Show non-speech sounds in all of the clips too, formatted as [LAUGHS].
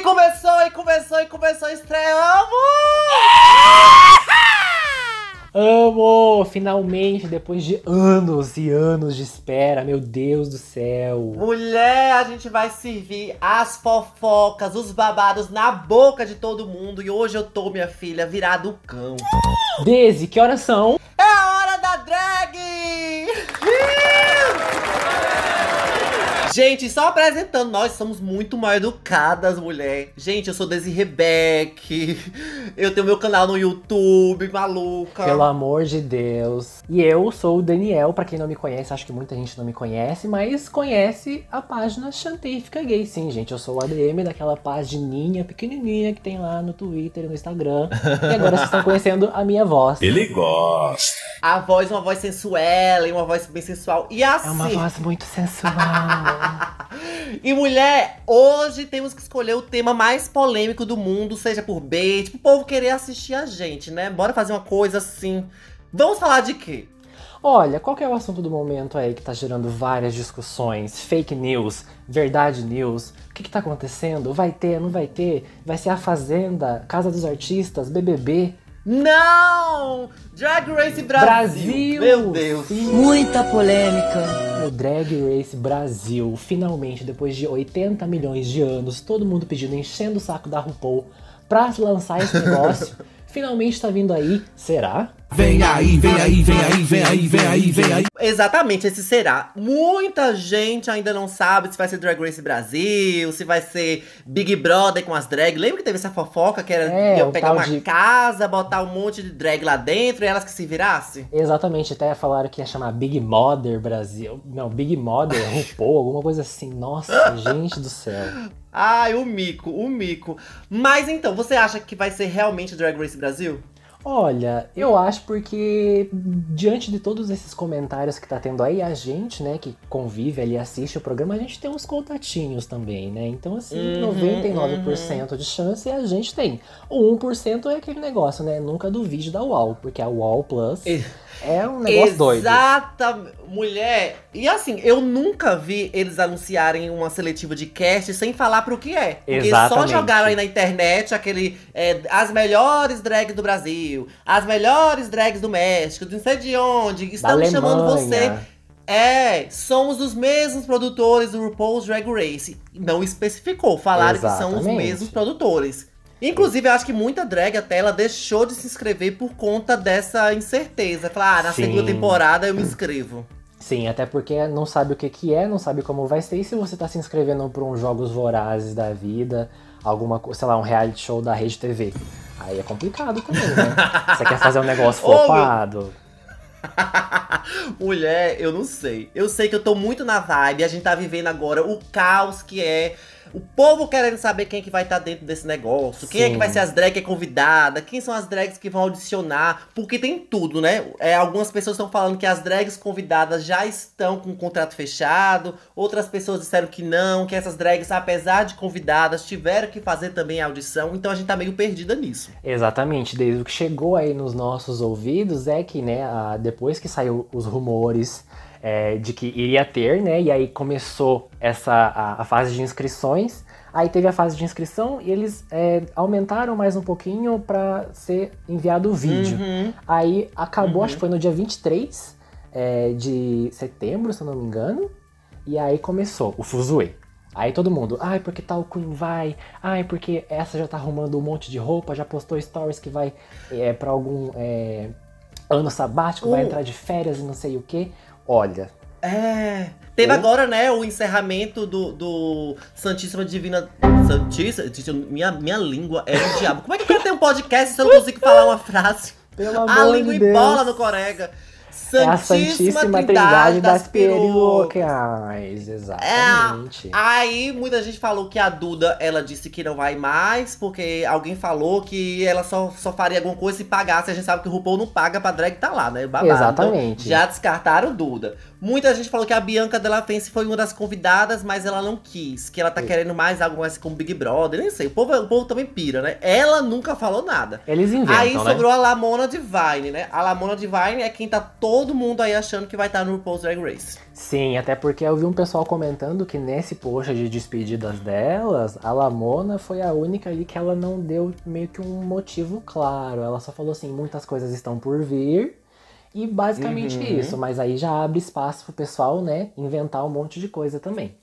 E começou, e começou, e começou, estreamos! Amo! Finalmente, depois de anos e anos de espera, meu Deus do céu. Mulher, a gente vai servir as fofocas, os babados na boca de todo mundo. E hoje eu tô, minha filha, virado cão. Desi, que horas são? É a hora da drag! Gente, só apresentando, nós somos muito mal educadas, mulher. Gente, eu sou Desi Rebeck. Eu tenho meu canal no YouTube, maluca. Pelo amor de Deus. E eu sou o Daniel, pra quem não me conhece, acho que muita gente não me conhece, mas conhece a página Chantífica Gay. Sim, gente, eu sou o ADM daquela pagininha pequenininha que tem lá no Twitter e no Instagram. e agora vocês estão conhecendo a minha voz. Ele gosta. A voz, uma voz sensuela e uma voz bem sensual. E assim. É uma voz muito sensual. E mulher, hoje temos que escolher o tema mais polêmico do mundo, seja por bait, pro povo querer assistir a gente, né? Bora fazer uma coisa assim. Vamos falar de quê? Olha, qual que é o assunto do momento aí que tá gerando várias discussões? Fake news, verdade news, o que que tá acontecendo? Vai ter, não vai ter? Vai ser a Fazenda, Casa dos Artistas, BBB? Não! Drag Race Brasil! Brasil! Meu Deus! Sim. Muita polêmica. O Drag Race Brasil, finalmente, depois de 80 milhões de anos, todo mundo pedindo, enchendo o saco da RuPaul pra lançar esse [LAUGHS] negócio, finalmente tá vindo aí. Será? Vem aí, vem aí, vem aí, vem aí, vem aí, vem aí. Exatamente, esse será. Muita gente ainda não sabe se vai ser Drag Race Brasil, se vai ser Big Brother com as drag. Lembra que teve essa fofoca que era É, pegar uma de- casa, botar um monte de drag lá dentro e elas que se virassem? Exatamente, até falaram que ia chamar Big Mother Brasil. Não, Big Mother, [LAUGHS] RuPaul, alguma coisa assim. Nossa, gente do céu. Ai, o mico, o mico. Mas então, você acha que vai ser realmente Drag Race Brasil? Olha, eu acho porque diante de todos esses comentários que tá tendo aí, a gente, né, que convive ali, assiste o programa, a gente tem uns contatinhos também, né? Então, assim, Uhum, 99% de chance a gente tem. O 1% é aquele negócio, né? Nunca duvide da UAU, porque a UAU Plus é um negócio doido. Exata, mulher. E assim, eu nunca vi eles anunciarem uma seletiva de cast sem falar pro que é. Porque só Exatamente. jogaram aí na internet aquele. é, as melhores drags do Brasil, as melhores drags do México, não sei de onde, estamos chamando você. É, somos os mesmos produtores do RuPaul's Drag Race. Não especificou, falaram que são os Exatamente. mesmos produtores. Inclusive, eu acho que muita drag até ela deixou de se inscrever por conta dessa incerteza. Falar, ah, na Sim. segunda temporada eu me inscrevo. Sim, até porque não sabe o que, que é, não sabe como vai ser. E se você tá se inscrevendo para uns jogos vorazes da vida, alguma coisa, sei lá, um reality show da Rede TV. Aí é complicado também, né? [LAUGHS] Você quer fazer um negócio flopado? [LAUGHS] Mulher, eu não sei. Eu sei que eu tô muito na vibe. A gente tá vivendo agora o caos que é. O povo querendo saber quem que vai estar dentro desse negócio. Quem é Sim. que vai ser as drags que é convidada. Quem são as drags que vão audicionar. Porque tem tudo, né? É, algumas pessoas estão falando que as drags convidadas já estão com o contrato fechado. Outras pessoas disseram que não. Que essas drags, apesar de convidadas, tiveram que fazer também a audição. Então a gente tá meio perdida nisso. Exatamente, desde o que chegou aí nos nossos ouvidos é que, né, a- depois que saiu os rumores é, de que iria ter, né, e aí começou essa a, a fase de inscrições, aí teve a fase de inscrição e eles é, aumentaram mais um pouquinho para ser enviado o vídeo. Uhum. Aí acabou, Uhum. acho que foi no dia 23 é, de setembro, se eu não me engano. E aí começou o fuzuê. Aí todo mundo, ai, porque tal Queen vai, ai, porque essa já tá arrumando um monte de roupa, já postou stories que vai é, para algum é, ano sabático, vai Uh. entrar de férias e não sei o que. Olha, É. Teve agora, né, o encerramento do, do Santíssima Divina. Santíssima. Minha, minha língua é um diabo. Como é que eu quero ter um podcast se eu não consigo falar uma frase? pelo A amor língua de Deus. embola no corega. É a Santíssima, Santíssima Trindade das Perucas. Perucas. Exatamente. Aí muita gente falou que a Duda, ela disse que não vai mais, porque alguém falou que ela só, só faria alguma coisa se pagasse. A gente sabe que o RuPaul não paga pra drag tá lá, né? Babado. Exatamente. Então, já descartaram Duda. Muita gente falou que a Bianca Della Fence foi uma das convidadas, mas ela não quis. Que ela tá Sim. querendo mais algo mais como Big Brother, nem sei. O povo, o povo também pira, né? Ela nunca falou nada. Eles inventam, Aí né? sobrou a Lamona Divine, né? A Lamona Divine é quem tá todo mundo aí achando que vai estar no RuPaul's Drag Race. Sim, até porque eu vi um pessoal comentando que nesse post de despedidas delas, a Lamona foi a única ali que ela não deu meio que um motivo claro. Ela só falou assim, muitas coisas estão por vir. E basicamente Uhum. isso, mas aí já abre espaço pro pessoal, né, inventar um monte de coisa também.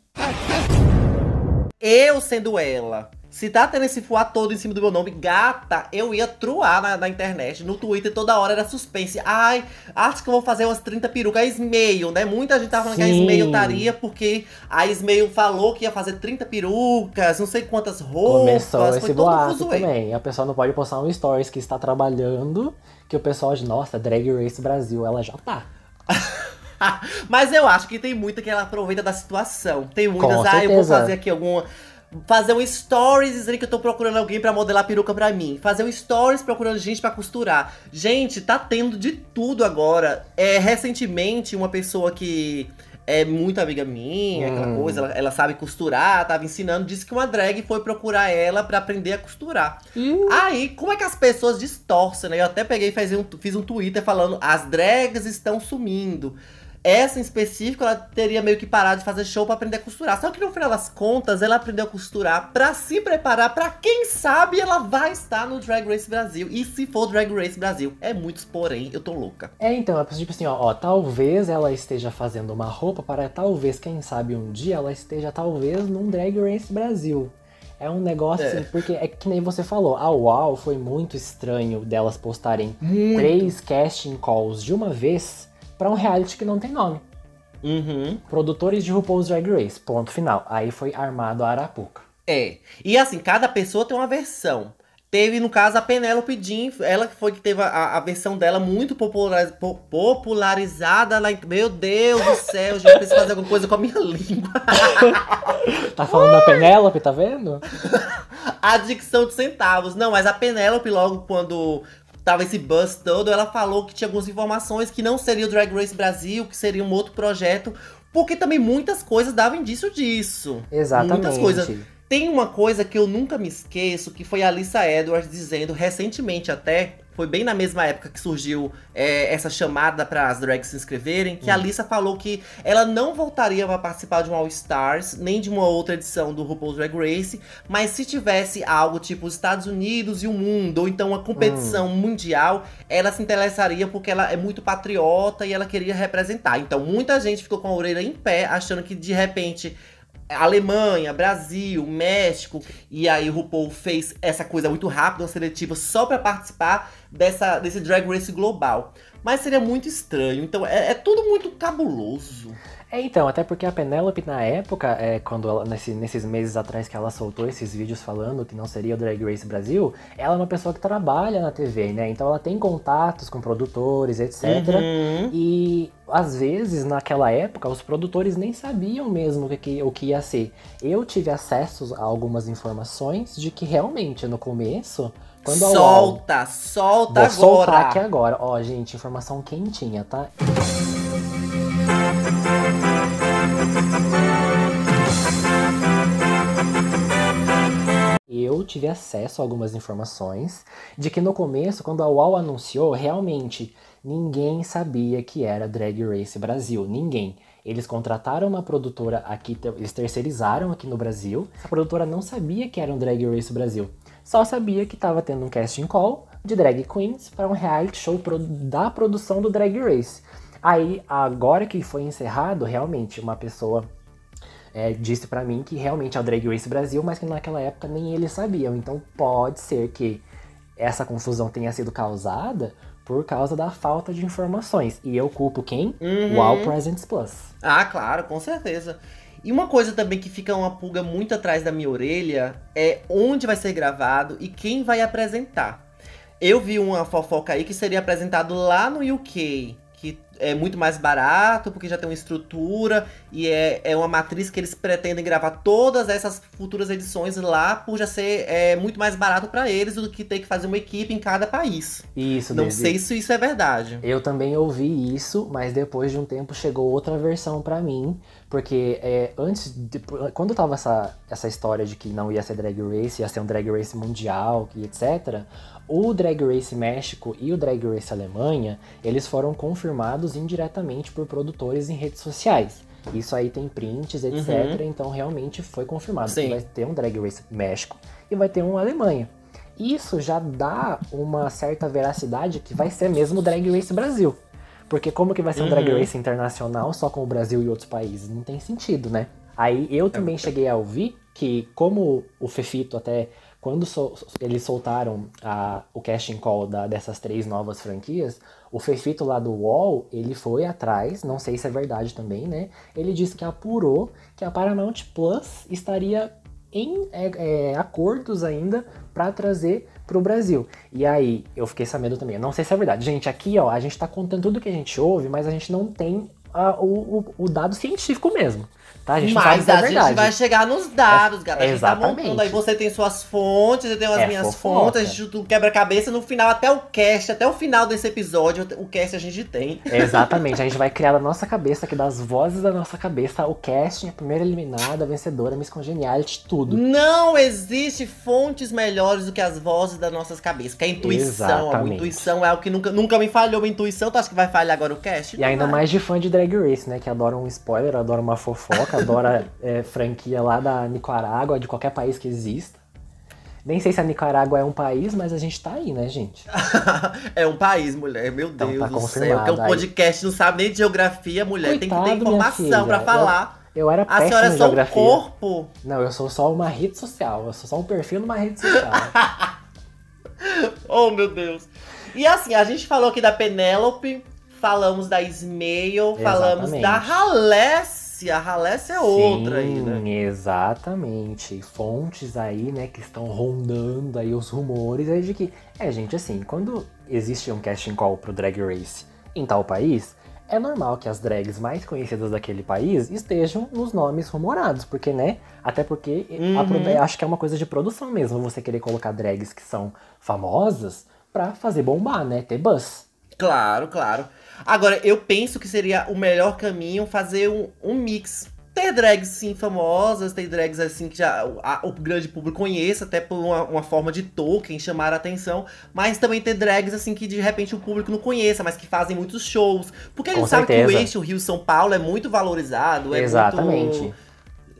Eu sendo ela. Se tá tendo esse fuá todo em cima do meu nome, gata, eu ia truar na, na internet. No Twitter toda hora era suspense. Ai, acho que eu vou fazer umas 30 perucas. A Smail, né? Muita gente tava falando que a Sim. Smail estaria porque a Smail falou que ia fazer 30 perucas, não sei quantas roupas. Começou esse boato também. A pessoa não pode postar um stories que está trabalhando, que o pessoal de, nossa, Drag Race Brasil, ela já tá. [LAUGHS] Mas eu acho que tem muita que ela aproveita da situação. Tem muitas, ah, eu vou fazer aqui alguma. Fazer um stories dizendo que eu tô procurando alguém pra modelar peruca pra mim. Fazer um stories procurando gente pra costurar. Gente, tá tendo de tudo agora. É, recentemente, uma pessoa que é muito amiga minha, aquela Hum. coisa, ela, ela sabe costurar, tava ensinando, disse que uma drag foi procurar ela pra aprender a costurar. Aí, como é que as pessoas distorcem, né? Eu até peguei e fiz um, fiz um Twitter falando as drags estão sumindo. Essa em específico, ela teria meio que parado de fazer show pra aprender a costurar. Só que no final das contas, ela aprendeu a costurar pra se preparar pra quem sabe ela vai estar no Drag Race Brasil. E se for Drag Race Brasil, é muitos porém, eu tô louca. É, então, é tipo assim, ó, ó, talvez ela esteja fazendo uma roupa para talvez, quem sabe um dia ela esteja talvez num Drag Race Brasil. É um negócio É. assim, porque é que nem você falou, a UAU foi muito estranho delas postarem Muito. três casting calls de uma vez pra um reality que não tem nome. Uhum. Produtores de RuPaul's Drag Race, ponto final. Aí foi armado a Arapuca. É. E assim, cada pessoa tem uma versão. Teve, no caso, a Penélope Jean, ela que foi que teve a, a versão dela muito populariz- po- popularizada na. Meu Deus do céu, gente, preciso fazer alguma coisa com a minha [LAUGHS] língua. Tá falando da Penélope, tá vendo? [LAUGHS] A dicção de centavos. Não, mas a Penélope, logo quando tava esse buzz todo, ela falou que tinha algumas informações que não seria o Drag Race Brasil, que seria um outro projeto. Porque também muitas coisas davam indício disso. Exatamente. Muitas coisas. Tem uma coisa que eu nunca me esqueço, que foi a Alissa Edwards dizendo recentemente até, foi bem na mesma época que surgiu é, essa chamada para as drags se inscreverem, que a Alissa falou que ela não voltaria para participar de um All Stars, nem de uma outra edição do RuPaul's Drag Race, mas se tivesse algo tipo os Estados Unidos e o mundo, ou então uma competição mundial, ela se interessaria porque ela é muito patriota e ela queria representar. Então muita gente ficou com a orelha em pé, achando que de repente Alemanha, Brasil, México. E aí o RuPaul fez essa coisa muito rápida, uma seletiva, só pra participar dessa, desse Drag Race global. Mas seria muito estranho. Então é, é tudo muito cabuloso. É, então, até porque a Penélope, na época, é, quando ela, nesse- nesses meses atrás que ela soltou esses vídeos falando que não seria o Drag Race Brasil, ela é uma pessoa que trabalha na TV, né? Então ela tem contatos com produtores, etc. Uhum. E às vezes, naquela época, os produtores nem sabiam mesmo o que, o que ia ser. Eu tive acesso a algumas informações de que realmente no começo, quando a UOL solta, solta Vou soltar agora. aqui agora. Ó, gente, informação quentinha, tá? Eu tive acesso a algumas informações de que no começo, quando a UOL anunciou, realmente ninguém sabia que era Drag Race Brasil. Ninguém. Eles contrataram uma produtora aqui, eles terceirizaram aqui no Brasil. Essa produtora não sabia que era um Drag Race Brasil. Só sabia que estava tendo um casting call de drag queens para um reality show da produção do Drag Race. Aí, agora que foi encerrado, realmente, uma pessoa é, disse pra mim que realmente é o Drag Race Brasil, mas que naquela época nem eles sabiam. Então pode ser que essa confusão tenha sido causada por causa da falta de informações. E eu culpo quem? Uhum. O All Presents Plus. Ah, claro, com certeza. E uma coisa também que fica uma pulga muito atrás da minha orelha é onde vai ser gravado e quem vai apresentar. Eu vi uma fofoca aí que seria apresentado lá no UK, é muito mais barato, porque já tem uma estrutura e é, é uma matriz que eles pretendem gravar todas essas futuras edições lá, por já ser é, muito mais barato para eles do que ter que fazer uma equipe em cada país. Isso, Não sei se isso é verdade. Eu também ouvi isso, mas depois de um tempo chegou outra versão pra mim, porque é, antes, de- quando tava essa, essa história de que não ia ser Drag Race, ia ser um Drag Race mundial, e etc. O Drag Race México e o Drag Race Alemanha, eles foram confirmados indiretamente por produtores em redes sociais. Isso aí tem prints, etc. Então realmente foi confirmado Sim. que vai ter um Drag Race México e vai ter um Alemanha. Isso já dá uma certa veracidade que vai ser mesmo o Drag Race Brasil. Porque como que vai ser um Drag Uhum. Race internacional só com o Brasil e outros países? Não tem sentido, né? Aí eu também cheguei a ouvir que como o Fefito até quando so- eles soltaram a- o casting call da- dessas três novas franquias, o Fefito lá do UOL, ele foi atrás, não sei se é verdade também, né? Ele disse que apurou que a Paramount Plus estaria em é, é, acordos ainda para trazer pro Brasil. E aí, eu fiquei sabendo também, eu não sei se é verdade. Gente, aqui, ó, a gente tá contando tudo que a gente ouve, mas a gente não tem ah, o, o- o dado científico mesmo, tá? A gente não sabe Mas se é a gente vai chegar nos dados, galera. A gente tá exatamente. montando aí. Você tem suas fontes, eu tenho as É minhas fofoca. fontes, a gente tudo quebra-cabeça. No final, até o cast, até o final desse episódio, o cast a gente tem. Exatamente, a gente vai criar da nossa cabeça, aqui das vozes da nossa cabeça, o casting, a primeira eliminada, a vencedora, Miss Congeniality, tudo. Não existe fontes melhores do que as vozes das nossas cabeças, que é a intuição. A Exatamente. intuição é algo que nunca, nunca me falhou. A intuição, tu acha que vai falhar agora o cast? E ainda vai. mais de fã de Drag Race, né? Que adora um spoiler, adora uma fofoca, adora é, franquia lá da Nicarágua, de qualquer país que exista. Nem sei se a Nicarágua é um país, mas a gente tá aí, né, gente? [LAUGHS] é um país, mulher. Meu Então, Deus tá do céu. confirmado. Que o aí. podcast não sabe nem de geografia, mulher. tem que Coitado, ter informação pra filha. falar. Eu era A senhora é só um corpo. Não, eu sou só uma rede social. Eu sou só um perfil numa rede social. [LAUGHS] Oh, meu Deus. E assim, a gente falou aqui da Penélope, falamos da Ismael, falamos da Halécia. A Halécia é outra aí, Sim, né? exatamente. Fontes aí, né, que estão rondando aí os rumores aí de que... É, gente, assim, quando existe um casting call pro Drag Race em tal país, é normal que as drags mais conhecidas daquele país estejam nos nomes rumorados, porque, né, até porque a Uhum. produ- acho que é uma coisa de produção mesmo, você querer colocar drags que são famosas pra fazer bombar, né, ter buzz. Claro, claro. Agora, eu penso que seria o melhor caminho fazer um, um mix. Ter drags, sim, famosas, ter drags, assim, que já a- o grande público conheça, até por uma, uma forma de token, chamar a atenção. Mas também ter drags, assim, que de repente o público não conheça, mas que fazem muitos shows. Porque a gente Com sabe que o eixo Rio-São Paulo é muito valorizado, é Exatamente. muito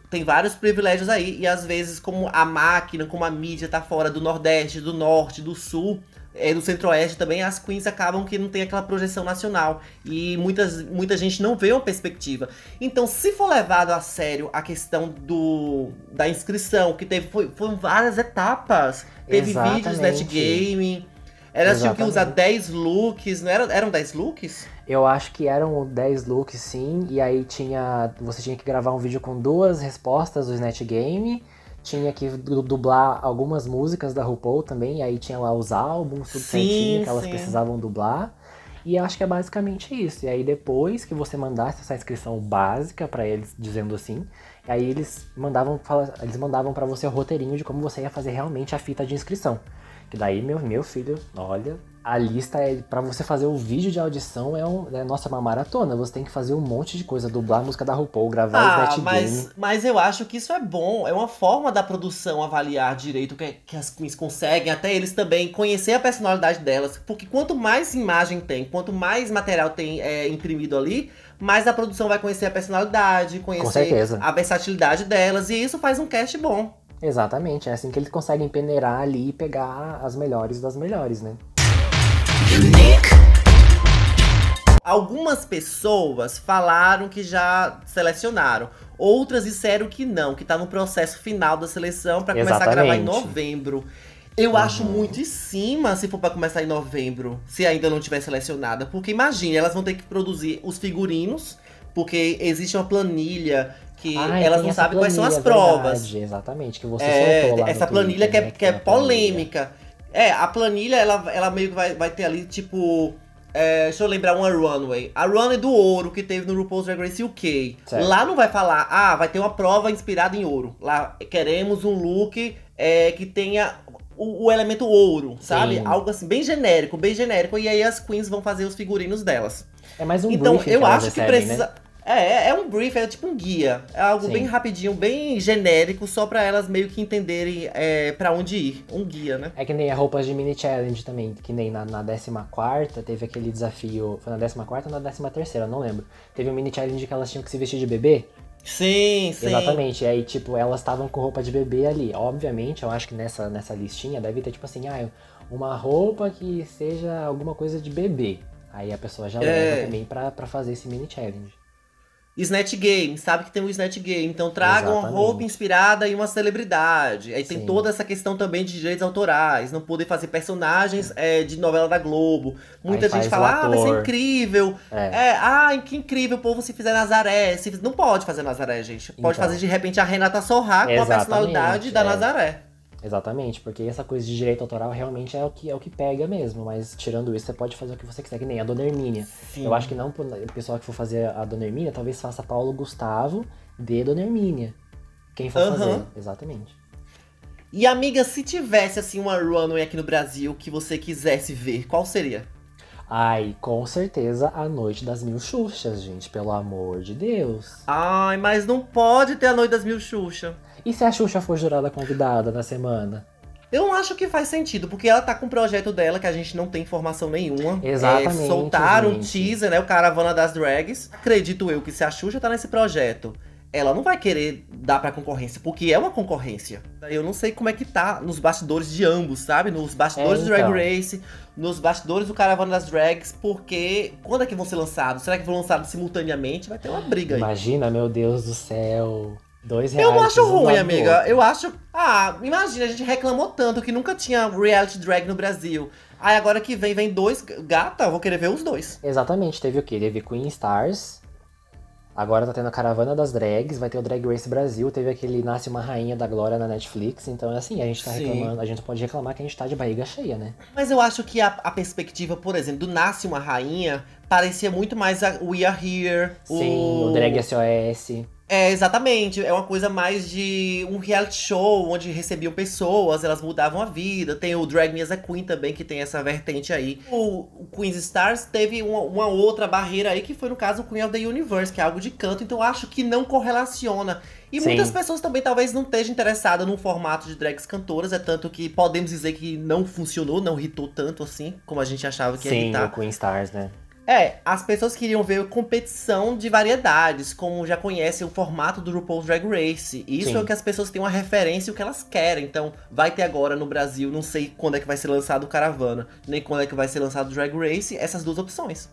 tem vários privilégios aí, e às vezes, como a máquina, como a mídia tá fora do Nordeste, do Norte, do Sul, é, do Centro-Oeste também, as queens acabam que não tem aquela projeção nacional. E muitas, muita gente não vê uma perspectiva. Então, se for levado a sério a questão do da inscrição, que teve foi, foram várias etapas. Teve vídeos Exatamente. netgaming. Elas tinham que usar Exatamente. 10 looks, não era, eram 10 looks? Eu acho que eram 10 looks sim, e aí tinha. Você tinha que gravar um vídeo com duas respostas do Snatch Game. Tinha que du- dublar algumas músicas da RuPaul também, e aí tinha lá os álbuns, tudo Sim, certinho que elas sim. precisavam dublar. E acho que é basicamente isso. E aí depois que você mandasse essa inscrição básica pra eles, dizendo assim, aí eles mandavam eles mandavam para você o roteirinho de como você ia fazer realmente a fita de inscrição. Que daí, meu, meu filho, olha, a lista é para você fazer o vídeo de audição é um, é, nossa, é uma maratona. Você tem que fazer um monte de coisa, dublar a música da RuPaul, gravar o Ah, Snatch mas, Game. mas eu acho que isso é bom. É uma forma da produção avaliar direito o que, que as queens conseguem, até eles também conhecer a personalidade delas. Porque quanto mais imagem tem, quanto mais material tem é, imprimido ali, mais a produção vai conhecer a personalidade, conhecer a versatilidade delas. E isso faz um cast bom. Exatamente, é assim que eles conseguem peneirar ali e pegar as melhores das melhores, né? Algumas pessoas falaram que já selecionaram. Outras disseram que não, que tá no processo final da seleção pra começar a gravar em novembro. Eu acho muito em cima se for pra começar em novembro, se ainda não tiver selecionada. Porque imagine, elas vão ter que produzir os figurinos, porque existe uma planilha que Ah, elas não sabem quais são as provas. verdade, exatamente, que você É, soltou lá essa planilha Twitter, que é, né, que é tem a planilha. polêmica. É, a planilha, ela, ela meio que vai, vai ter ali, tipo, é, deixa eu lembrar uma runway. A runway do ouro que teve no RuPaul's Drag Race UK. Certo. Lá não vai falar, ah, vai ter uma prova inspirada em ouro. Lá queremos um look é, que tenha o, o elemento ouro, sabe? Sim. Algo assim, bem genérico, bem genérico. E aí as queens vão fazer os figurinos delas. É mais um então, eu acho que recebem, precisa. Né? É, é um brief, é tipo um guia. É algo Sim. bem rapidinho, bem genérico, só pra elas meio que entenderem é, para onde ir. Um guia, né? É que nem a roupas de mini challenge também, que nem na, na 14 teve aquele desafio. Foi na 14 ou na 13, não lembro. Teve um mini challenge que elas tinham que se vestir de bebê. Sim, sim. Exatamente. E aí, tipo, elas estavam com roupa de bebê ali. Obviamente, eu acho que nessa, nessa listinha deve ter, tipo assim, ah, uma roupa que seja alguma coisa de bebê. Aí a pessoa já É. leva também pra, pra fazer esse mini challenge. Snatch Game, sabe que tem o Snatch Game. Então traga uma roupa inspirada em uma celebridade. Aí tem Sim. toda essa questão também de direitos autorais, não poder fazer personagens é, de novela da Globo. Muita Aí gente fala, ah, vai ser ator. incrível. É. É, ah, que incrível o povo se fizer Nazaré. Se- Não pode fazer Nazaré, gente. Pode Então. fazer de repente a Renata Sorrá com a personalidade da é. Nazaré. Exatamente, porque essa coisa de direito autoral realmente é o que, é o que pega mesmo. Mas tirando isso, você pode fazer o que você quiser, que nem a Dona Hermínia. Sim. Eu acho que não, o pessoal que for fazer a Dona Hermínia, talvez faça Paulo Gustavo de Dona Hermínia. Quem for Aham. fazer, exatamente. E amiga, se tivesse assim uma runway aqui no Brasil que você quisesse ver, qual seria? Ai, com certeza a Noite das Mil Xuxas, gente, pelo amor de Deus. Ai, mas não pode ter a Noite das Mil Xuxa. E se a Xuxa for jurada convidada na semana? Eu não acho que faz sentido, porque ela tá com um projeto dela que a gente não tem informação nenhuma. Exatamente, É, soltaram um teaser, né? O Caravana das Drags. Acredito eu que se a Xuxa tá nesse projeto, ela não vai querer dar pra concorrência, porque é uma concorrência. Eu não sei como é que tá nos bastidores de ambos, sabe? Nos bastidores É, do Drag então. Race, nos bastidores do Caravana das Drags, porque quando é que vão ser lançados? Será que vão lançados simultaneamente? Vai ter uma briga aí. Imagina, meu Deus do céu. Dois reais. Eu não acho ruim, amiga. Eu acho. Ah, imagina, a gente reclamou tanto que nunca tinha reality drag no Brasil. Aí agora que vem, vem dois. Gata, eu vou querer ver os dois. Exatamente, teve o quê? Teve Queen Stars. Agora tá tendo a Caravana das Drags, vai ter o Drag Race Brasil, teve aquele Nasce uma Rainha da Glória na Netflix, então é assim, a gente tá Sim. reclamando, a gente pode reclamar que a gente tá de barriga cheia, né? Mas eu acho que a, a perspectiva, por exemplo, do Nasce uma Rainha parecia muito mais a We Are Here. Sim, o Drag SOS. É, exatamente. É uma coisa mais de um reality show onde recebiam pessoas, elas mudavam a vida. Tem o Drag Me as a Queen também, que tem essa vertente aí. O, o Queen's Stars teve uma, uma outra barreira aí, que foi no caso o Queen of the Universe, que é algo de canto. Então acho que não correlaciona. E Sim. muitas pessoas também talvez não estejam interessadas num formato de drags cantoras. É tanto que podemos dizer que não funcionou, não hitou tanto assim, como a gente achava que ia Sim, hitar. o Queen Stars, né? É, as pessoas queriam ver competição de variedades, como já conhecem o formato do RuPaul's Drag Race. E Isso Sim. é o que as pessoas têm uma referência e o que elas querem. Então, vai ter agora no Brasil, não sei quando é que vai ser lançado o Caravana, nem quando é que vai ser lançado o Drag Race, essas duas opções.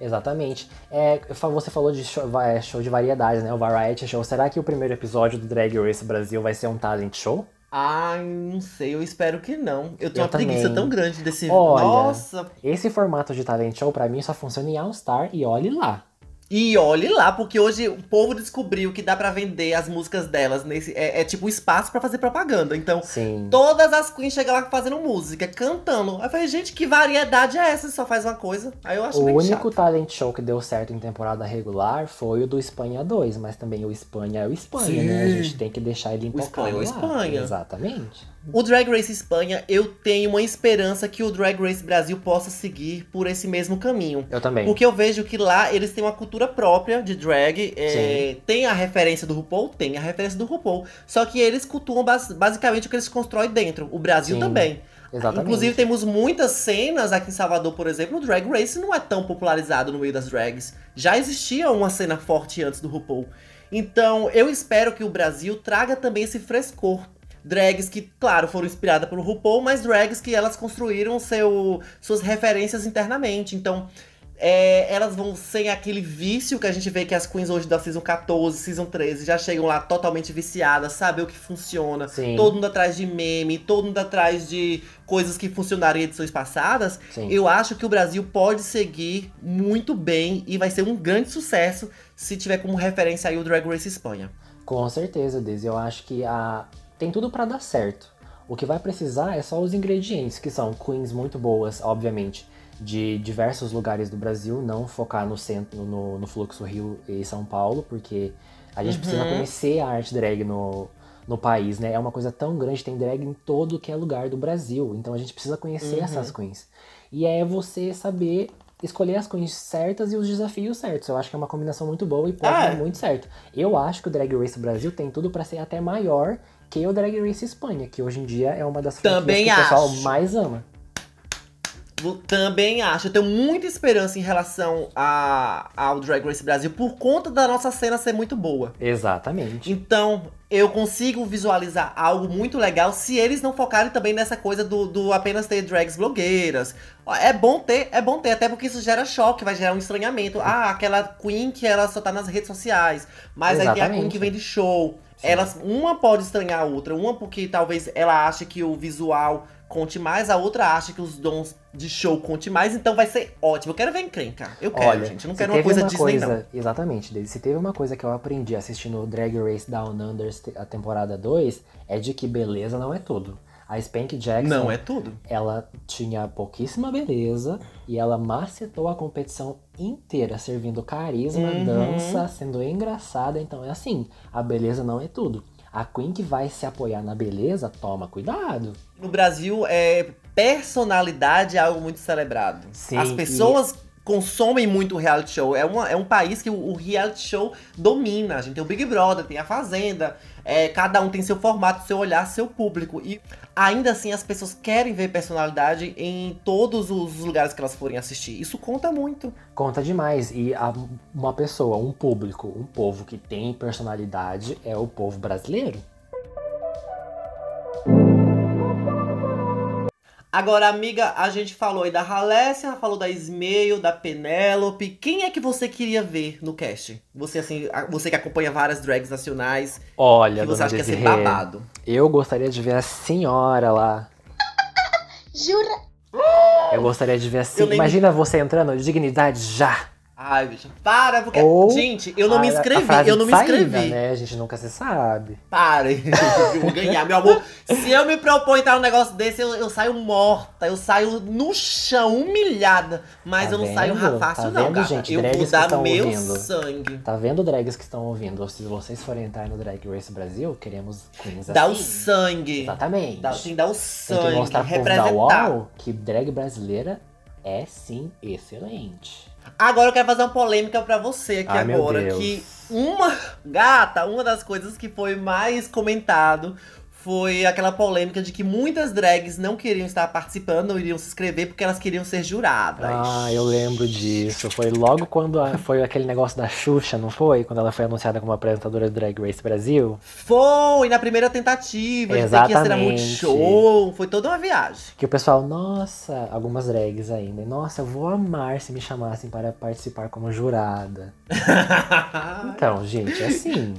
Exatamente. É, você falou de show, é, show de variedades, né? O Variety Show. Será que o primeiro episódio do Drag Race Brasil vai ser um talent show? Ai, não sei, eu espero que não. Eu tenho Eu uma preguiça também. tão grande desse. Olha. Nossa! Esse formato de talent show, pra mim, só funciona em All Star e olhe lá. E olhe lá, porque hoje o povo descobriu que dá pra vender as músicas delas nesse. É, é tipo um espaço pra fazer propaganda. Então, Sim. Todas as queens chegam lá fazendo música, cantando. Aí eu falei, gente, que variedade é essa? Só faz uma coisa. Aí eu acho O único chato. talent show que deu certo em temporada regular foi o do Espanha 2, mas também o Espanha é o Espanha, Sim. né? A gente tem que deixar ele O Espanha é o. Espanha. Exatamente. O Drag Race Espanha, eu tenho uma esperança que o Drag Race Brasil possa seguir por esse mesmo caminho. Eu também. Porque eu vejo que lá eles têm uma cultura própria de drag. é, tem a referência do RuPaul? Tem a referência do RuPaul. Só que eles cultuam bas- basicamente o que eles constroem dentro. O Brasil Sim, também. Exatamente. Inclusive, temos muitas cenas aqui em Salvador, por exemplo, o Drag Race não é tão popularizado no meio das drags. Já existia uma cena forte antes do RuPaul. Então, eu espero que o Brasil traga também esse frescor. Drags que, claro, foram inspiradas pelo RuPaul, mas drags que elas construíram seu, suas referências internamente. Então, é, elas vão sem aquele vício que a gente vê que as queens hoje da Season 14, Season 13 já chegam lá totalmente viciadas, saber o que funciona. Sim. Todo mundo atrás de meme, todo mundo atrás de coisas que funcionaram em edições passadas. Sim. Eu acho que o Brasil pode seguir muito bem e vai ser um grande sucesso se tiver como referência aí o Drag Race Espanha. Com certeza, Daisy. Eu acho que a... tem tudo pra dar certo. O que vai precisar é só os ingredientes, que são queens muito boas, obviamente, de diversos lugares do Brasil, não focar no centro, no, no fluxo Rio e São Paulo, porque a gente precisa Uhum. conhecer a arte drag no, no país, né? É uma coisa tão grande, tem drag em todo que é lugar do Brasil. Então a gente precisa conhecer Uhum. essas queens. E é você saber escolher as queens certas e os desafios certos. Eu acho que é uma combinação muito boa e pode É. dar muito certo. Eu acho que o Drag Race Brasil tem tudo pra ser até maior que o Drag Race Espanha, que hoje em dia é uma das Também que o pessoal acho. mais ama. Eu Também acho. Eu tenho muita esperança em relação a, ao Drag Race Brasil por conta da nossa cena ser muito boa. Exatamente. Então, eu consigo visualizar algo muito legal se eles não focarem também nessa coisa do, do apenas ter drags blogueiras. É bom ter, é bom ter, até porque isso gera choque, vai gerar um estranhamento. Ah, aquela queen que ela só tá nas redes sociais. Mas aí tem a queen Exatamente. que vem de show. Elas, uma pode estranhar a outra, uma porque talvez ela ache que o visual conte mais, a outra acha que os dons de show conte mais, então vai ser ótimo. Eu quero ver encrenca. Eu quero, Olha, gente. Eu não quero uma coisa uma Disney, coisa, não. Exatamente, Daisy. Se teve uma coisa que eu aprendi assistindo o Drag Race Down Under a temporada 2, é de que beleza não é tudo. A Spank Jackson, Não é tudo. ela tinha pouquíssima beleza e ela macetou a competição inteira, servindo carisma, Uhum. dança, sendo engraçada. Então é assim, a beleza não é tudo. A Queen que vai se apoiar na beleza, toma cuidado. No Brasil, é, personalidade é algo muito celebrado. Sim, As pessoas consomem muito o reality show. É, uma, é um país que o, o reality show domina. A gente tem o Big Brother, tem a Fazenda. é, cada um tem seu formato, seu olhar, seu público. E ainda assim, as pessoas querem ver personalidade em todos os lugares que elas forem assistir. Isso conta muito. Conta demais. E a- uma pessoa, um público, um povo que tem personalidade é o povo brasileiro. Agora, amiga, a gente falou aí da Halécia, falou da Ismael, da Penélope. Quem é que você queria ver no cast? Você, assim, você que acompanha várias drags nacionais, Olha, que você acha que ia ser Desirê, babado. eu gostaria de ver a senhora lá. Jura? Eu gostaria de ver assim. Nem- Imagina você entrando, dignidade já. Ai, bicho, para, porque. Ou gente, eu não me A- a inscrevi, eu não me saída, inscrevi. né? A gente nunca se sabe. Pare, [LAUGHS] eu vou ganhar, meu amor. Se eu me propor entrar num negócio desse, eu, eu saio morta, eu saio no chão, humilhada. Mas Tá eu não vendo? saio fácil, Tá não, vendo, gente? Eu vou dar meu ouvindo. sangue. Tá vendo, drags que estão ouvindo? Se vocês forem entrar no Drag Race Brasil, queremos queens Dá o assim. sangue. Exatamente. Dá, tem que dar o Tem sangue, que mostrar pro que drag brasileira é sim excelente. Agora eu quero fazer uma polêmica pra você aqui Ai, agora. Que uma gata, uma das coisas que foi mais comentado foi aquela polêmica de que muitas drags não queriam estar participando, não iriam se inscrever porque elas queriam ser juradas. Ah, eu lembro disso. Foi logo quando a- foi aquele negócio da Xuxa, não foi? Quando ela foi anunciada como apresentadora do Drag Race Brasil. Foi na primeira tentativa, de ter que ia ser Exatamente. Multishow. Foi toda uma viagem. Que o pessoal, nossa, algumas drags ainda. Nossa, eu vou amar se me chamassem para participar como jurada. [LAUGHS] Então, gente, é assim.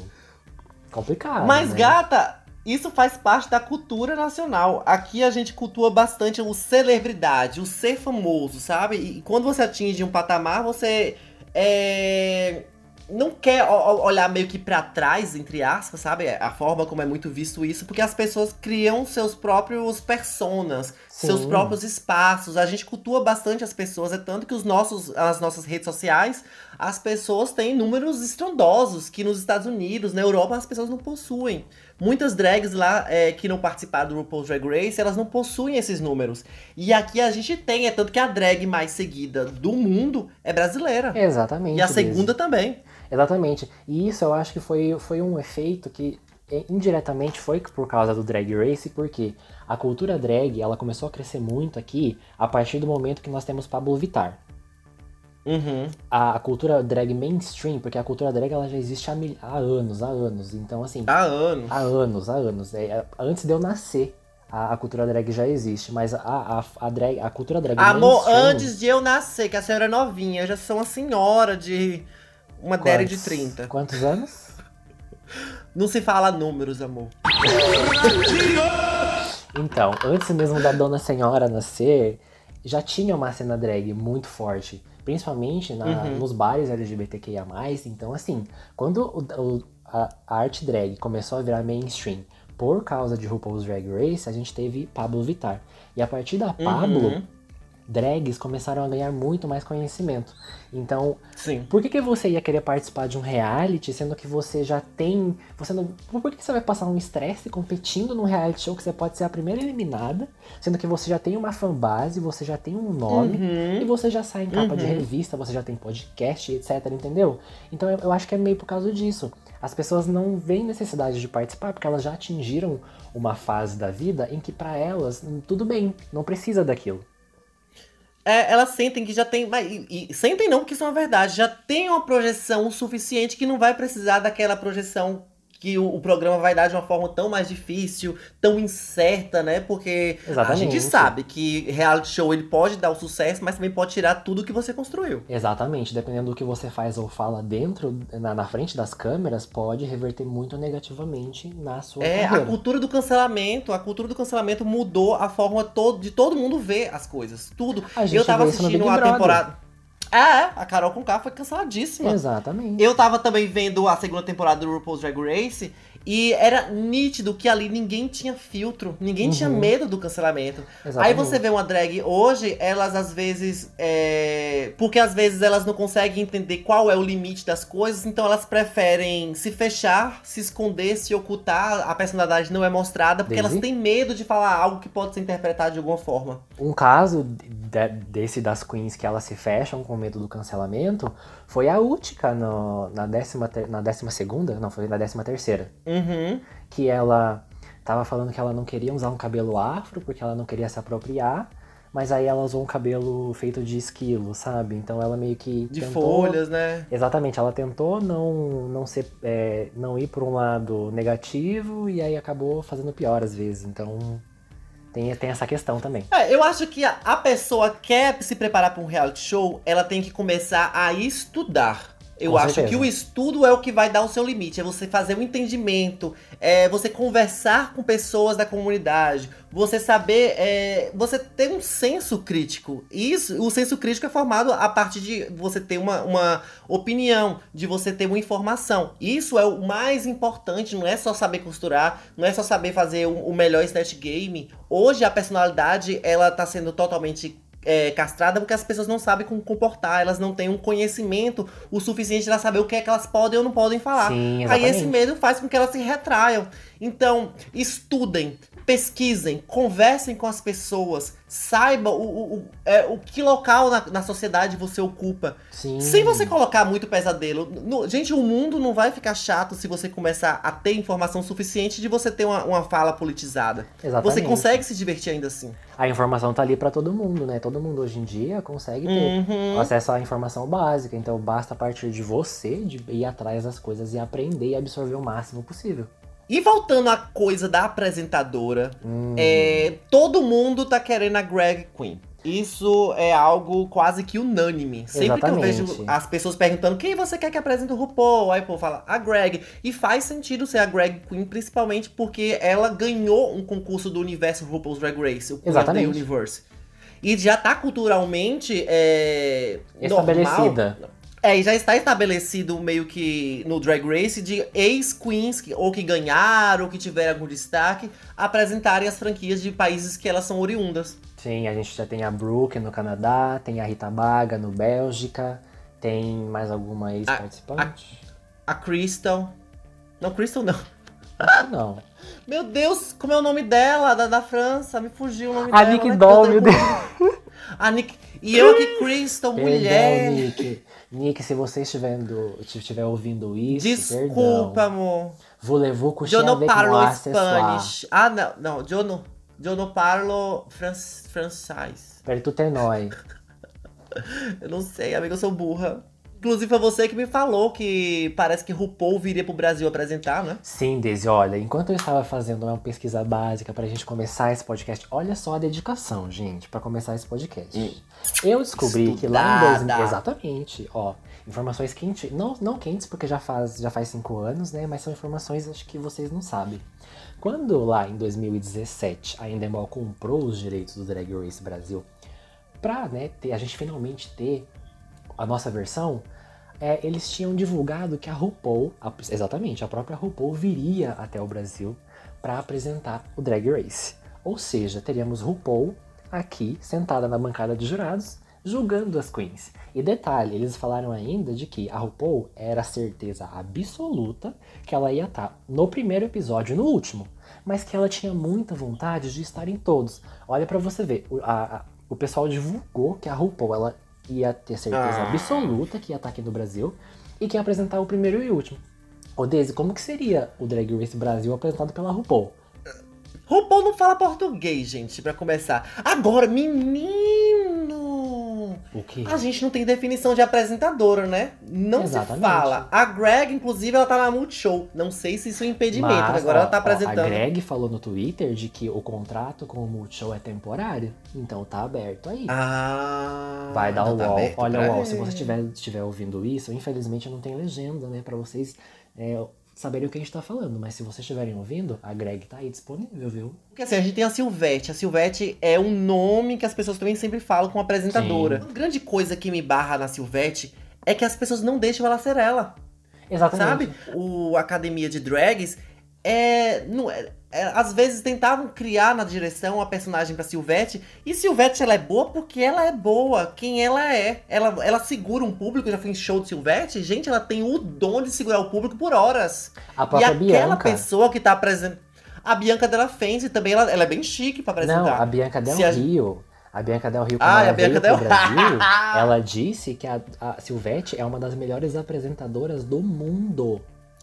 Complicado. Mas, né? gata, isso faz parte da cultura nacional. Aqui a gente cultua bastante o celebridade, o ser famoso, sabe? E quando você atinge um patamar, você é, não quer olhar meio que pra trás, entre aspas, sabe? A forma como é muito visto isso, porque as pessoas criam seus próprios personas, Sim. seus próprios espaços. A gente cultua bastante as pessoas, é tanto que os nossos, as nossas redes sociais, as pessoas têm números estrondosos que nos Estados Unidos, na Europa, as pessoas não possuem. Muitas drags lá é, que não participaram do RuPaul's Drag Race, elas não possuem esses números. E aqui a gente tem, é tanto que a drag mais seguida do mundo é brasileira. Exatamente. E a segunda também. Exatamente. E isso eu acho que foi, foi um efeito que indiretamente foi por causa do Drag Race, porque a cultura drag ela começou a crescer muito aqui a partir do momento que nós temos Pablo Vittar. Uhum. A, a cultura drag mainstream, porque a cultura drag ela já existe há, mil- há anos, há anos. Então, assim, Há anos. há anos, há anos. É, é, antes de eu nascer, a, a cultura drag já existe, mas a, a, a, drag, a cultura drag Amor, antes de eu nascer, que a senhora é novinha, eu já sou uma senhora de. Uma Derry de Quantos- 30. Quantos anos? [LAUGHS] Não se fala números, amor. Então, antes mesmo da Dona Senhora nascer, já tinha uma cena drag muito forte. Principalmente na- Uhum. nos bares LGBTQIA. Então, assim, quando o- o- a, a arte drag começou a virar mainstream por causa de RuPaul's Drag Race, a gente teve Pablo Vittar. E a partir da Pablo, Uhum. Drags começaram a ganhar muito mais conhecimento. Então, Sim. por que, que você ia querer participar de um reality, sendo que você já tem. Você não, por que, que você vai passar um estresse competindo num reality show que você pode ser a primeira eliminada, sendo que você já tem uma fanbase, você já tem um nome, Uhum. e você já sai em capa de Uhum. revista, você já tem podcast, etc, entendeu? Então eu, eu acho que é meio por causa disso. As pessoas não veem necessidade de participar porque elas já atingiram uma fase da vida em que pra elas hum, tudo bem, não precisa daquilo. É, elas sentem que já tem. E, e sentem não, porque isso é uma verdade. Já tem uma projeção suficiente que não vai precisar daquela projeção que o, o programa vai dar de uma forma tão mais difícil, tão incerta, né? Porque a Exatamente. gente sabe que reality show ele pode dar o sucesso, mas também pode tirar tudo que você construiu. Exatamente, dependendo do que você faz ou fala dentro, na, na frente das câmeras, pode reverter muito negativamente na sua É, a carreira. cultura do cancelamento, a cultura do cancelamento mudou a forma todo, de todo mundo ver as coisas. Tudo. A Eu tava assistindo Brother. temporada. É, é, a Carol Conká foi canceladíssima. Exatamente. Eu tava também vendo a segunda temporada do RuPaul's Drag Race e era nítido que ali ninguém tinha filtro, ninguém tinha Uhum. medo do cancelamento. Aí Exatamente. você vê uma drag hoje, elas às vezes. é, Porque às vezes elas não conseguem entender qual é o limite das coisas, então elas preferem se fechar, se esconder, se ocultar, a personalidade não é mostrada, porque Daisy? elas têm medo de falar algo que pode ser interpretado de alguma forma. Um caso de- desse das queens que elas se fecham com medo do cancelamento foi a Utica no- na, décima, na décima segunda, não, foi na décima terceira. Uhum. Que ela tava falando que ela não queria usar um cabelo afro porque ela não queria se apropriar, mas aí ela usou um cabelo feito de esquilo, sabe? Então ela meio que De tentou- folhas, né? Exatamente, ela tentou não, não, ser, é, não ir por um lado negativo e aí acabou fazendo pior às vezes. Então tem, tem essa questão também. É, eu acho que a, a pessoa quer se preparar para um reality show, ela tem que começar a estudar. Eu Com acho certeza. que o estudo é o que vai dar o seu limite. É você fazer um entendimento, é você conversar com pessoas da comunidade, você saber, é, você ter um senso crítico. Isso, o senso crítico é formado a partir de você ter uma, uma opinião, de você ter uma informação. Isso é o mais importante, não é só saber costurar, não é só saber fazer o, o melhor snatch game. Hoje a personalidade ela tá sendo totalmente é, castrada porque as pessoas não sabem como comportar, elas não têm um conhecimento o suficiente para saber o que é que elas podem ou não podem falar. Sim, Aí esse medo faz com que elas se retraiam. Então, estudem, pesquisem, conversem com as pessoas, saibam o, o, o, é, o que local na, na sociedade você ocupa. Sim. Sem você colocar muito pesadelo. No- gente, o mundo não vai ficar chato se você começar a ter informação suficiente de você ter uma, uma fala politizada. Exatamente. Você consegue se divertir ainda assim. A informação tá ali pra todo mundo, né? Todo mundo hoje em dia consegue ter Uhum. acesso à informação básica. Então basta a partir de você de ir atrás das coisas e aprender e absorver o máximo possível. E voltando à coisa da apresentadora, Hum, é, todo mundo tá querendo a Greg Queen. Isso é algo quase que unânime. Sempre que eu vejo Exatamente. as pessoas perguntando quem você quer que apresente o RuPaul, aí o povo fala a Greg. E faz sentido ser a Greg Queen, principalmente porque ela ganhou um concurso do universo RuPaul's Drag Race, o Queen of the Exatamente. Universe. E já tá culturalmente é, Estabelecida. normal. É, e já está estabelecido meio que no Drag Race de ex-queens, que- ou que ganharam, ou que tiveram algum destaque, apresentarem as franquias de países que elas são oriundas. Sim, a gente já tem a Brooke no Canadá, tem a Rita Baga no Bélgica, tem mais alguma ex-participante? A Crystal. Não, Crystal não. Que não. [LAUGHS] Meu Deus, como é o nome dela, da, da França? Me fugiu o nome A dela. Nick né? Doll, Eu meu tenho- Deus. A Nick... E eu aqui, Crystal, mulher. Perdão, Nick. Nick, se você estiver, do- estiver ouvindo isso, Desculpa, perdão. amor. Voulez-vous coucher Eu não parlo? Spanish. Ah, não, não. Eu não, eu não parlo fran- francês. Per tout est noi. [LAUGHS] Eu não sei, amiga, eu sou burra. Inclusive foi você que me falou que parece que RuPaul viria pro Brasil apresentar, né? Sim, Daisy, olha, enquanto eu estava fazendo uma pesquisa básica pra gente começar esse podcast, olha só a dedicação, gente, pra começar esse podcast. Hum. Eu descobri que lá em Estudada. 2000, exatamente, ó, informações quentes, não, não quentes porque já faz, já faz cinco anos, né, mas são informações acho que vocês não sabem. Quando lá em 2017 a Endemol comprou os direitos do Drag Race Brasil pra, né, ter, a gente finalmente ter a nossa versão, é, eles tinham divulgado que a RuPaul, a- exatamente, a própria RuPaul viria até o Brasil para apresentar o Drag Race. Ou seja, teríamos RuPaul aqui, sentada na bancada de jurados, julgando as queens. E detalhe, eles falaram ainda de que a RuPaul era certeza absoluta que ela ia estar no primeiro episódio e no último, mas que ela tinha muita vontade de estar em todos. Olha pra você ver, a- a- o pessoal divulgou que a RuPaul ela ia ter certeza Ah. absoluta que ia estar aqui no Brasil e que ia apresentar o primeiro e último. Ô Daisy, como que seria o Drag Race Brasil apresentado pela RuPaul? RuPaul não fala português, gente, pra começar. Agora, menino! O quê? A gente não tem definição de apresentadora, né? Não Exatamente. se fala. A Greg, inclusive, ela tá na Multishow. Não sei se isso é um impedimento, Mas, agora ó, ela tá ó, apresentando. a Greg falou no Twitter de que o contrato com o Multishow é temporário, então tá aberto aí. Ah. Vai dar o tá UOL. Olha o UOL, se você estiver, estiver ouvindo isso, infelizmente não tem legenda, né, pra vocês é, saberem o que a gente tá falando. Mas se vocês estiverem ouvindo, a Greg tá aí disponível, viu? Porque assim, a gente tem a Silvete. A Silvete é um nome que as pessoas também sempre falam com apresentadora. A grande coisa que me barra na Silvete é que as pessoas não deixam ela ser ela. Exatamente. Sabe? O Academia de Drags é, não é, Às vezes tentavam criar na direção uma personagem pra Silvete. E Silvete ela é boa porque ela é boa. Quem ela é. Ela, ela segura um público. Já fui em show de Silvete. Gente, ela tem o dom de segurar o público por horas. A E própria aquela Bianca. pessoa que tá apresentando. A Bianca Della Fence também, ela, ela é bem chique pra apresentar. Não, a Bianca Del Se a- Rio. A Bianca Del Rio, quando Ah, ela a Bianca veio Del pro Brasil, [LAUGHS] ela disse que a, a Silvete é uma das melhores apresentadoras do mundo.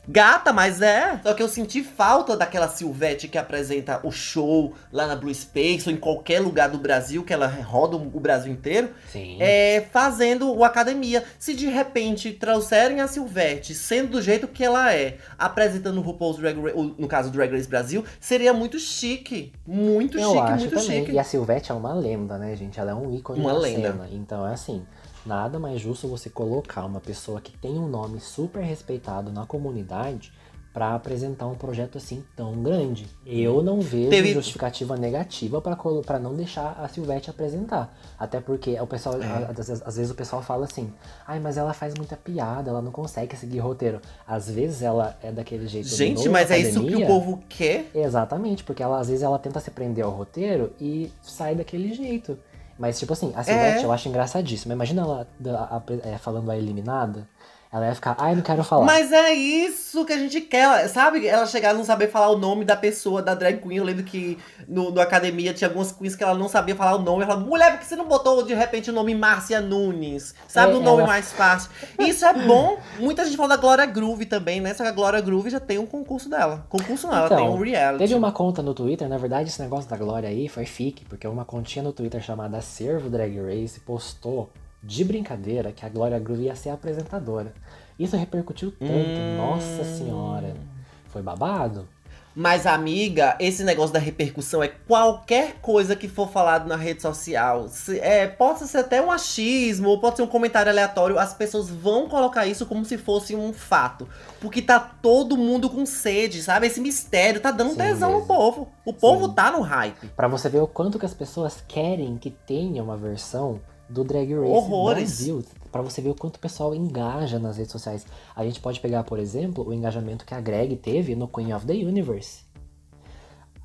Gata, mas é. Só que eu senti falta daquela Silvete que apresenta o show lá na Blue Space ou em qualquer lugar do Brasil, que ela roda o Brasil inteiro, Sim. é, fazendo o academia. Se de repente trouxerem a Silvete sendo do jeito que ela é, apresentando o RuPaul's Drag Race, o- no caso do Drag Race Brasil, seria muito chique. Muito Eu chique, acho muito também. chique. E a Silvete é uma lenda, né, gente? Ela é um ícone Uma da lenda. cena. Então é assim, nada mais justo você colocar uma pessoa que tem um nome super respeitado na comunidade pra apresentar um projeto assim tão grande. Eu não vejo Teve- justificativa negativa pra não deixar a Silvete apresentar. Até porque o pessoal, É. às, vezes, às vezes o pessoal fala assim: "Ai, mas ela faz muita piada, ela não consegue seguir roteiro". Às vezes ela é daquele jeito Gente, mas é isso que academia. o povo quer? Exatamente, porque ela às vezes ela tenta se prender ao roteiro e sai daquele jeito. Mas, tipo assim, a Silvete É. eu acho engraçadíssima. Imagina ela da- a- é, falando a eliminada. Ela ia ficar, ai, não quero falar. Mas é isso que a gente quer, ela- sabe? Ela chegar a não saber falar o nome da pessoa, da drag queen. Eu lembro que no, no academia tinha algumas queens que ela não sabia falar o nome. Ela falava, mulher, por que você não botou de repente o nome Márcia Nunes? Sabe É, o nome ela- mais fácil? Isso é bom. Muita gente fala da Glória Groove também, né? Só que a Glória Groove já tem um concurso dela. Concurso não, ela Então, tem um reality. Teve uma conta no Twitter, na verdade, esse negócio da Glória aí foi fique, porque uma continha no Twitter chamada Servo Drag Race postou de brincadeira que a Glória Groove ia ser apresentadora. Isso repercutiu tanto, Hum. nossa senhora. Foi babado? Mas, amiga, esse negócio da repercussão é qualquer coisa que for falado na rede social. Se- é, pode ser até um achismo, ou pode ser um comentário aleatório. As pessoas vão colocar isso como se fosse um fato. Porque tá todo mundo com sede, sabe? Esse mistério tá dando Sim, tesão no povo. O povo Sim. tá no hype. Pra você ver o quanto que as pessoas querem que tenha uma versão do Drag Race Horrores. Brasil. Pra você ver o quanto o pessoal engaja nas redes sociais. A gente pode pegar, por exemplo, o engajamento que a Greg teve no Queen of the Universe.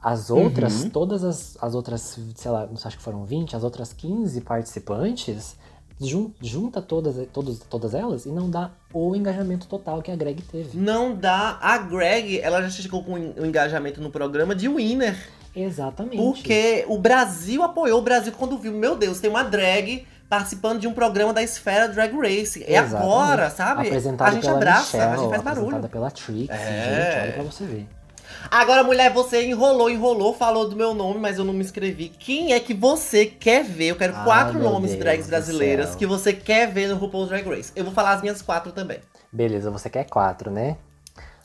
As outras, Uhum. todas as, as outras, sei lá, não sei, acho que foram 20, as outras 15 participantes, jun- junta todas, todos, todas elas e não dá o engajamento total que a Greg teve. Não dá. A Greg, ela já chegou com o engajamento no programa de winner. Exatamente. Porque o Brasil apoiou o Brasil quando viu, meu Deus, tem uma drag participando de um programa da esfera Drag Race. É Exatamente. agora, sabe? Apresentada a gente pela abraça, Michelle, a gente faz barulho. apresentada pela Trix, É. gente, olha pra você ver. Agora, mulher, você enrolou, enrolou, falou do meu nome, mas eu não me inscrevi. Quem é que você quer ver? Eu quero Ai, quatro nomes de Deus drags brasileiras que você quer ver no RuPaul's Drag Race. Eu vou falar as minhas quatro também. Beleza, você quer quatro, né?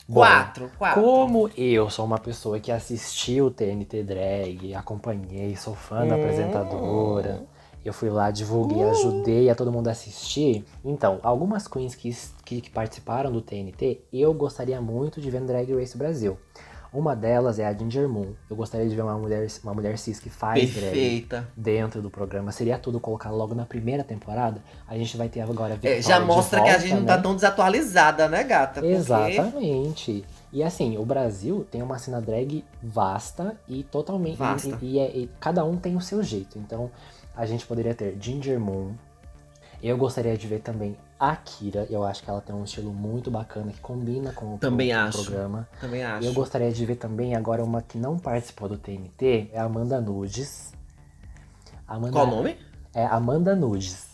Bom, Quatro, quatro. Como eu sou uma pessoa que assistiu o TNT Drag, acompanhei, sou fã da Hum. apresentadora, eu fui lá, divulguei, ajudei a todo mundo a assistir. Então, algumas queens que, que, que participaram do TNT, eu gostaria muito de ver no Drag Race Brasil. Uma delas é a Ginger Moon. Eu gostaria de ver uma mulher, uma mulher cis que faz drag Perfeita. dentro do programa. Seria tudo colocar logo na primeira temporada. A gente vai ter agora a Victoria É, já mostra que a volta, gente não tá né? tão desatualizada, né, gata? Porque- Exatamente. E assim, o Brasil tem uma cena drag vasta e totalmente. Vasta. E, e é- e cada um tem o seu jeito. Então, a gente poderia ter Ginger Moon. Eu gostaria de ver também a Kira. Eu acho que ela tem um estilo muito bacana que combina com o, Também pro- acho. programa. Também E acho. eu gostaria de ver também agora uma que não participou do TNT, é a Amanda Nudes. Amanda, Qual o nome? É Amanda Nudes.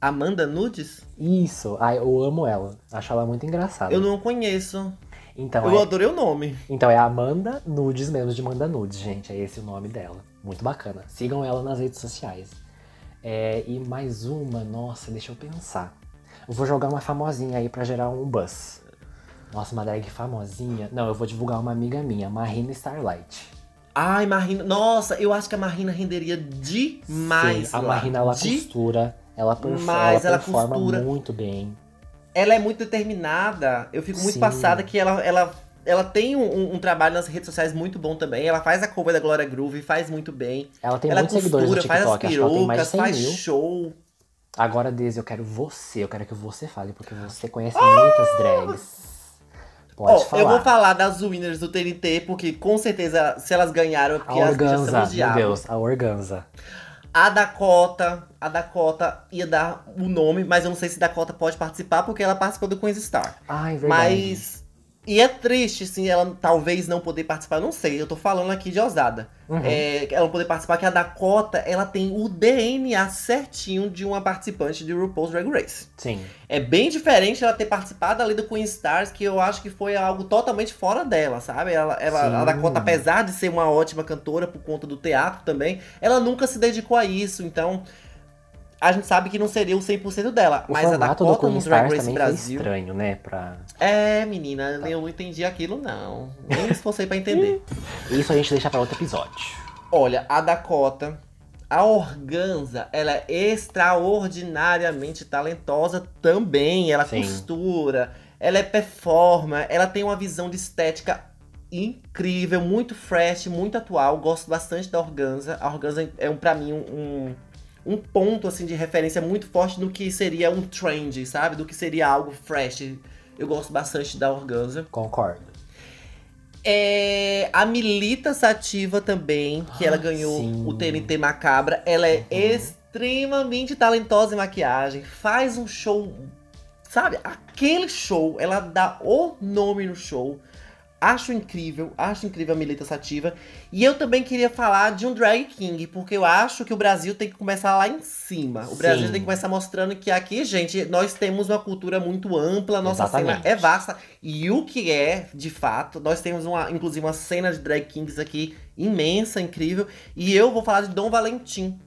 Amanda Nudes? Isso, ai, eu amo ela. Acho ela muito engraçada. Eu não conheço. Então, Eu é, adorei o nome. então é Amanda Nudes mesmo, de Amanda Nudes, gente. É esse o nome dela. Muito bacana. Sigam ela nas redes sociais. É, e mais uma, nossa, deixa eu pensar. Eu vou jogar uma famosinha aí pra gerar um buzz. Nossa, uma drag famosinha. Não, eu vou divulgar uma amiga minha, Marina Starlight. Ai, Marina. Nossa, eu acho que a Marina renderia demais. Sim, a lá. Marina ela De- costura, ela, perf ela ela performa costura. muito bem. Ela é muito determinada. Eu fico muito Sim. passada que ela, ela, ela tem um, um- trabalho nas redes sociais muito bom também. Ela faz a cover da Glória Groove, faz muito bem. Ela tem ela muitos seguidores no costura, faz as TikTok, perucas, 100 faz mil. show. Agora, Desi, eu quero você, eu quero que você fale, porque você conhece muitas drags. Pode Ó, falar. eu vou falar das winners do TNT, porque com certeza, se elas ganharam, é A porque as são Organza, os meu. Deus, a Organza. A Dakota, a Dakota ia dar o nome, mas eu não sei se Dakota pode participar, porque ela participou do Queen's Star. Ai, verdade. Mas. E é triste, assim, ela talvez não poder participar. Não sei, eu tô falando aqui de ousada. Uhum. É, ela não poder participar, que a Dakota, ela tem o DNA certinho de uma participante de RuPaul's Drag Race. Sim. É bem diferente ela ter participado ali do Queen Stars, que eu acho que foi algo totalmente fora dela, sabe? Ela, ela, a. Dakota, apesar de ser uma ótima cantora por conta do teatro também, ela nunca se dedicou a isso, então a gente sabe que não seria o 100% dela. O mas a Dakota Queen no Drag Race também foi Brasil. estranho, né? Pra... É, menina, eu não entendi aquilo, não. Nem me esforcei pra entender. [LAUGHS] Isso a gente deixa pra outro episódio. Olha, a Dakota, a Organza, ela é extraordinariamente talentosa também. Ela Sim. costura, ela é performer, ela tem uma visão de estética incrível, muito fresh, muito atual. Gosto bastante da Organza. A Organza é, um, pra mim, um, um ponto assim de referência muito forte no que seria um trend, sabe? Do que seria algo fresh. Eu gosto bastante da Organza. Concordo. É, a Milita Sativa também, que ela Ah, ganhou sim. o TNT Macabra. Ela é extremamente talentosa em maquiagem. Faz um show. Sabe? Aquele show. Ela dá o nome no show. Acho incrível, acho incrível a Milita Sativa. E eu também queria falar de um Drag King, porque eu acho que o Brasil tem que começar lá em cima. O Brasil Sim. tem que começar mostrando que aqui, gente, nós temos uma cultura muito ampla, nossa Exatamente. cena é vasta. E o que é, de fato, nós temos uma, inclusive uma cena de Drag Kings aqui imensa, incrível. E eu vou falar de Dom Valentim,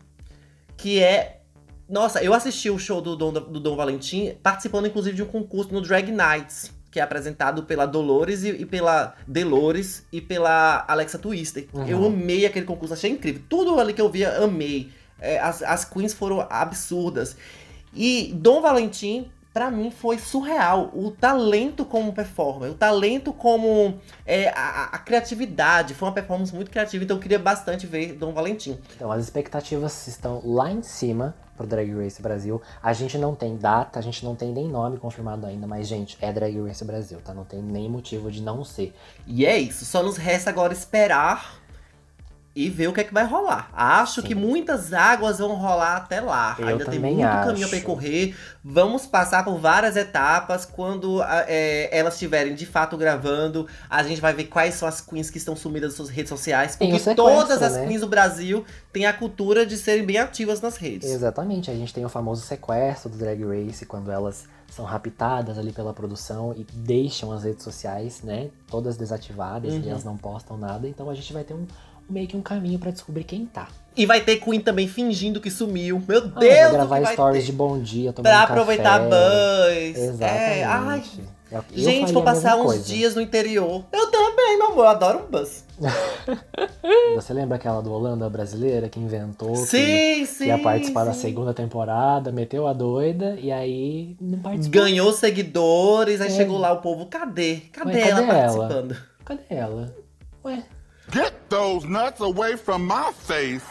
que é. Nossa, eu assisti o show do Dom, do Dom Valentim, participando inclusive de um concurso no Drag Nights, que é apresentado pela Dolores e, e pela Delores e pela Alexa Twister. Uhum. Eu amei aquele concurso, achei incrível. Tudo ali que eu via, amei. É, as, as queens foram absurdas. E Dom Valentim, pra mim, foi surreal. O talento como performer, o talento como é, a, a criatividade. Foi uma performance muito criativa, então eu queria bastante ver Dom Valentim. Então, as expectativas estão lá em cima pro Drag Race Brasil. A gente não tem data, a gente não tem nem nome confirmado ainda, mas, gente, é Drag Race Brasil, tá? Não tem nem motivo de não ser. E é isso, só nos resta agora esperar e ver o que é que vai rolar. Acho Sim. que muitas águas vão rolar até lá. Eu Ainda tem muito acho. caminho a percorrer. Vamos passar por várias etapas. Quando é, elas estiverem de fato gravando, a gente vai ver quais são as queens que estão sumidas nas suas redes sociais. Porque todas as né? queens do Brasil têm a cultura de serem bem ativas nas redes. Exatamente, a gente tem o famoso sequestro do Drag Race, quando elas são raptadas ali pela produção e deixam as redes sociais, né, todas desativadas Uhum. e elas não postam nada, então a gente vai ter um meio que um caminho pra descobrir quem tá. E vai ter Queen também fingindo que sumiu. Meu Ah, Deus! vai gravar que vai stories ter de bom dia, tomando Pra café. aproveitar buzz. Exatamente. É, ai, Eu- Gente, vou passar uns coisa. dias no interior. Eu também, meu amor, eu adoro um bus. [LAUGHS] Você lembra aquela do Holanda brasileira que inventou que, Sim, sim. que ia participar da sim. segunda temporada, meteu a doida e aí não participou. Ganhou seguidores, aí É. chegou lá o povo, cadê? Cadê Ué, ela cadê ela? participando? Cadê ela? Ué, Get those nuts away from my face.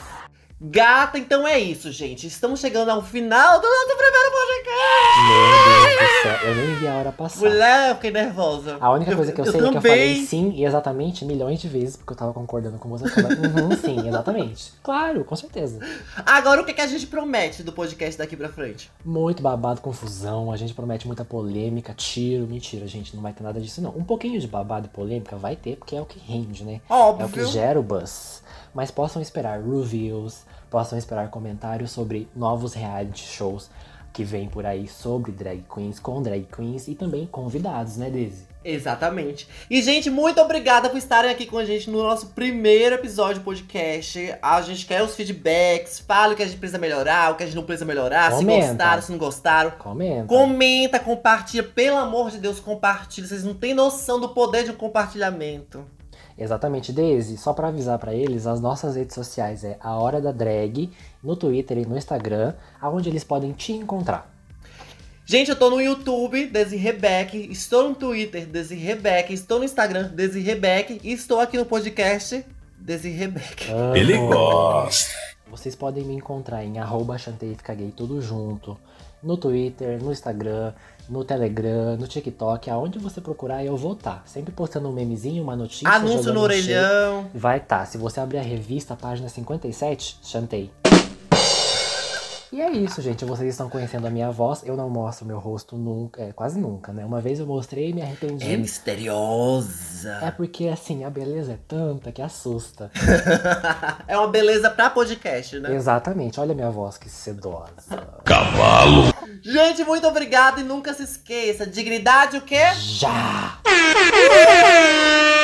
Gata, então é isso, gente. Estamos chegando ao final do nosso primeiro meu podcast. Deus do céu, eu nem vi a hora passar. Mulher, eu fiquei nervosa. A única coisa que eu, sei é que eu falei sim e exatamente milhões de vezes, porque eu tava concordando com você. Falando, uhum, [LAUGHS] sim, exatamente. Claro, com certeza. Agora, o que, que a gente promete do podcast daqui pra frente? Muito babado, confusão, a gente promete muita polêmica, tiro, mentira, gente, não vai ter nada disso não. Um pouquinho de babado e polêmica vai ter, porque é o que rende, né? É o que Óbvio. gera o buzz. Mas possam esperar reviews, possam esperar comentários sobre novos reality shows que vêm por aí sobre drag queens, com drag queens e também convidados, né, Daisy? Exatamente. E, gente, muito obrigada por estarem aqui com a gente no nosso primeiro episódio do podcast. A gente quer os feedbacks, fala o que a gente precisa melhorar, o que a gente não precisa melhorar, Comenta. se gostaram, se não gostaram. Comenta. Comenta, compartilha, pelo amor de Deus, compartilha. Vocês não têm noção do poder de um compartilhamento. Exatamente, Daisy. Só pra avisar pra eles, as nossas redes sociais é a Hora da Drag, no Twitter e no Instagram, aonde eles podem te encontrar. Gente, eu tô no YouTube, Desi Rebeck, estou no Twitter, Desi Rebeck, estou no Instagram, Desi Rebeck, e estou aqui no podcast, Desi Rebeck. Ele gosta. Vocês podem me encontrar em arroba tudo junto. No Twitter, no Instagram, no Telegram, no TikTok, aonde você procurar eu vou estar. Sempre postando um memezinho, uma notícia. Anúncio no orelhão. Vai estar. Se você abrir a revista, página 57, chantei. E é isso, gente. Vocês estão conhecendo a minha voz. Eu não mostro meu rosto nunca, é, quase nunca, né? Uma vez eu mostrei e me arrependi. É misteriosa. É porque, assim, a beleza é tanta que assusta. [LAUGHS] É uma beleza pra podcast, né? Exatamente. Olha a minha voz que sedosa. Cavalo. Gente, muito obrigado e nunca se esqueça. Dignidade o quê? Já! [LAUGHS]